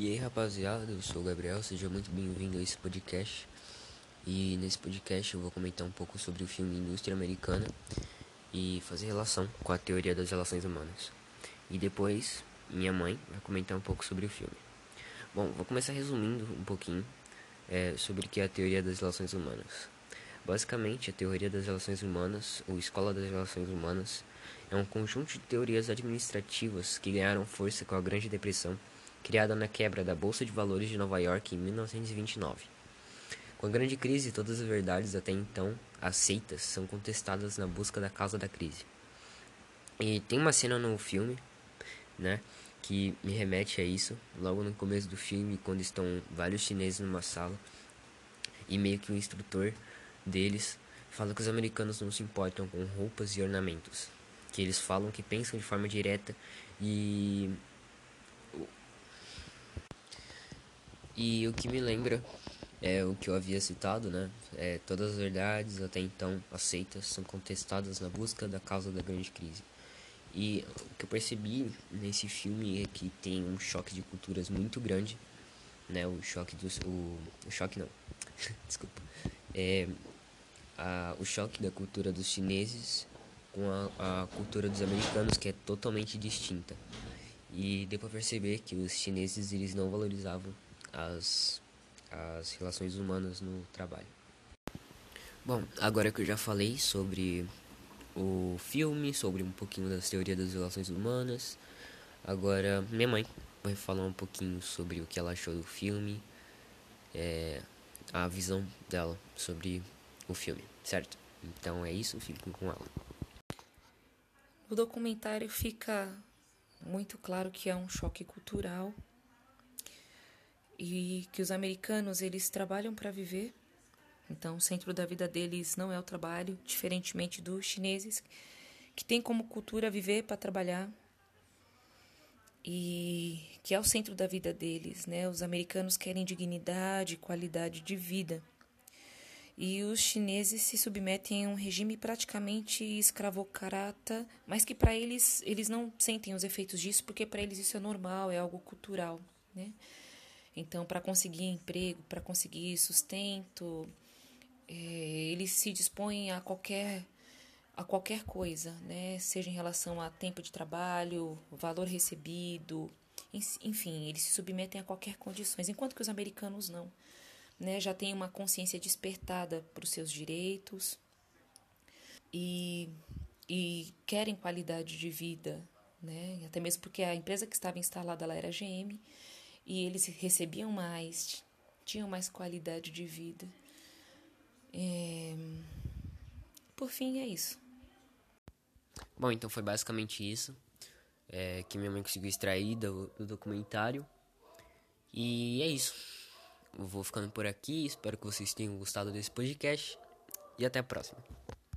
E aí rapaziada, eu sou o Gabriel, seja muito bem-vindo a esse podcast. E nesse podcast eu vou comentar um pouco sobre o filme Indústria Americana e fazer relação com a teoria das relações humanas. E depois minha mãe vai comentar um pouco sobre o filme. Bom, vou começar resumindo um pouquinho é, sobre o que é a teoria das relações humanas. Basicamente, a teoria das relações humanas, ou escola das relações humanas, é um conjunto de teorias administrativas que ganharam força com a Grande Depressão criada na quebra da Bolsa de Valores de Nova York em 1929. Com a grande crise, todas as verdades até então aceitas são contestadas na busca da causa da crise. E tem uma cena no filme, né, que me remete a isso, logo no começo do filme, quando estão vários chineses numa sala e meio que o instrutor deles fala que os americanos não se importam com roupas e ornamentos, que eles falam que pensam de forma direta e E o que me lembra é o que eu havia citado, né? É, todas as verdades até então aceitas são contestadas na busca da causa da grande crise. E o que eu percebi nesse filme é que tem um choque de culturas muito grande, né? O choque dos o, o choque não. Desculpa. É a, o choque da cultura dos chineses com a, a cultura dos americanos que é totalmente distinta. E deu para perceber que os chineses eles não valorizavam as, as relações humanas no trabalho. Bom, agora que eu já falei sobre o filme, sobre um pouquinho das teorias das relações humanas, agora minha mãe vai falar um pouquinho sobre o que ela achou do filme, é, a visão dela sobre o filme, certo? Então é isso, fiquem com ela. No documentário fica muito claro que é um choque cultural e que os americanos eles trabalham para viver. Então, o centro da vida deles não é o trabalho, diferentemente dos chineses, que tem como cultura viver para trabalhar e que é o centro da vida deles, né? Os americanos querem dignidade, qualidade de vida. E os chineses se submetem a um regime praticamente escravocrata, mas que para eles eles não sentem os efeitos disso, porque para eles isso é normal, é algo cultural, né? Então, para conseguir emprego, para conseguir sustento, é, eles se dispõem a qualquer a qualquer coisa, né? Seja em relação a tempo de trabalho, valor recebido, enfim, eles se submetem a qualquer condições, enquanto que os americanos não, né? Já têm uma consciência despertada para os seus direitos e, e querem qualidade de vida, né? Até mesmo porque a empresa que estava instalada lá era GM e eles recebiam mais, tinham mais qualidade de vida. É... Por fim, é isso. Bom, então foi basicamente isso é, que minha mãe conseguiu extrair do, do documentário. E é isso. Eu vou ficando por aqui. Espero que vocês tenham gostado desse podcast. E até a próxima.